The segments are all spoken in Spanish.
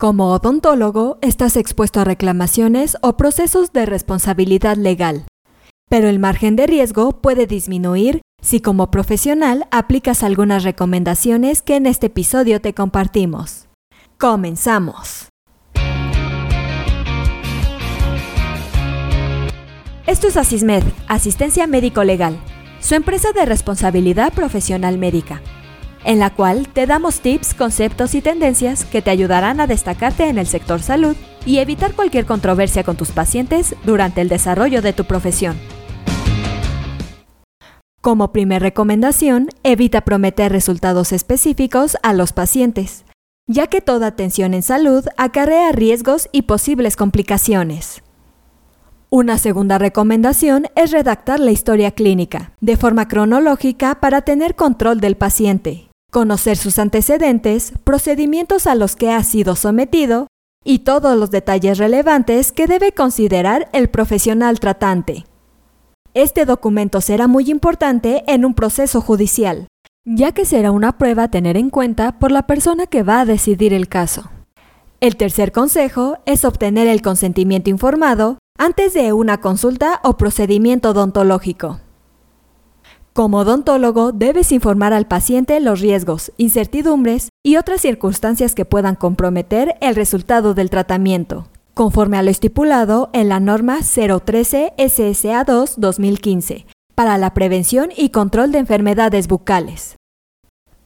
Como odontólogo, estás expuesto a reclamaciones o procesos de responsabilidad legal, pero el margen de riesgo puede disminuir si como profesional aplicas algunas recomendaciones que en este episodio te compartimos. Comenzamos. Esto es Asismed, Asistencia Médico Legal, su empresa de responsabilidad profesional médica en la cual te damos tips, conceptos y tendencias que te ayudarán a destacarte en el sector salud y evitar cualquier controversia con tus pacientes durante el desarrollo de tu profesión. Como primer recomendación, evita prometer resultados específicos a los pacientes, ya que toda atención en salud acarrea riesgos y posibles complicaciones. Una segunda recomendación es redactar la historia clínica, de forma cronológica para tener control del paciente conocer sus antecedentes, procedimientos a los que ha sido sometido y todos los detalles relevantes que debe considerar el profesional tratante. Este documento será muy importante en un proceso judicial, ya que será una prueba a tener en cuenta por la persona que va a decidir el caso. El tercer consejo es obtener el consentimiento informado antes de una consulta o procedimiento odontológico. Como odontólogo, debes informar al paciente los riesgos, incertidumbres y otras circunstancias que puedan comprometer el resultado del tratamiento, conforme a lo estipulado en la norma 013 SSA2 2015 para la prevención y control de enfermedades bucales.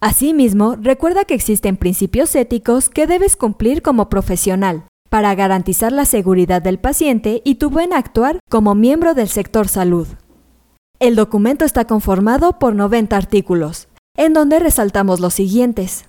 Asimismo, recuerda que existen principios éticos que debes cumplir como profesional para garantizar la seguridad del paciente y tu buen actuar como miembro del sector salud. El documento está conformado por 90 artículos, en donde resaltamos los siguientes.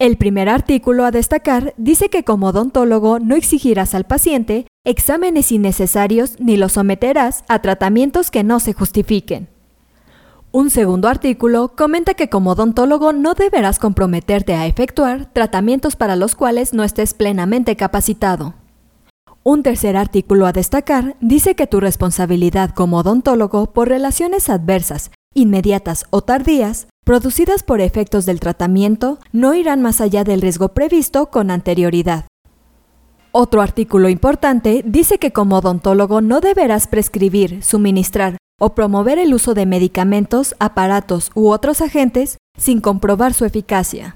El primer artículo a destacar dice que como odontólogo no exigirás al paciente exámenes innecesarios ni lo someterás a tratamientos que no se justifiquen. Un segundo artículo comenta que como odontólogo no deberás comprometerte a efectuar tratamientos para los cuales no estés plenamente capacitado. Un tercer artículo a destacar dice que tu responsabilidad como odontólogo por relaciones adversas, inmediatas o tardías, producidas por efectos del tratamiento, no irán más allá del riesgo previsto con anterioridad. Otro artículo importante dice que como odontólogo no deberás prescribir, suministrar o promover el uso de medicamentos, aparatos u otros agentes sin comprobar su eficacia.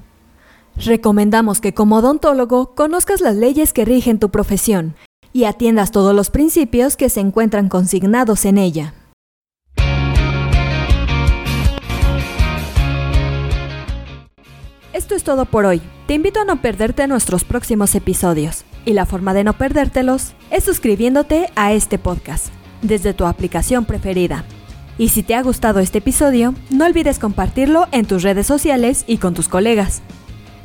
Recomendamos que como odontólogo conozcas las leyes que rigen tu profesión y atiendas todos los principios que se encuentran consignados en ella. Esto es todo por hoy. Te invito a no perderte nuestros próximos episodios. Y la forma de no perdértelos es suscribiéndote a este podcast desde tu aplicación preferida. Y si te ha gustado este episodio, no olvides compartirlo en tus redes sociales y con tus colegas.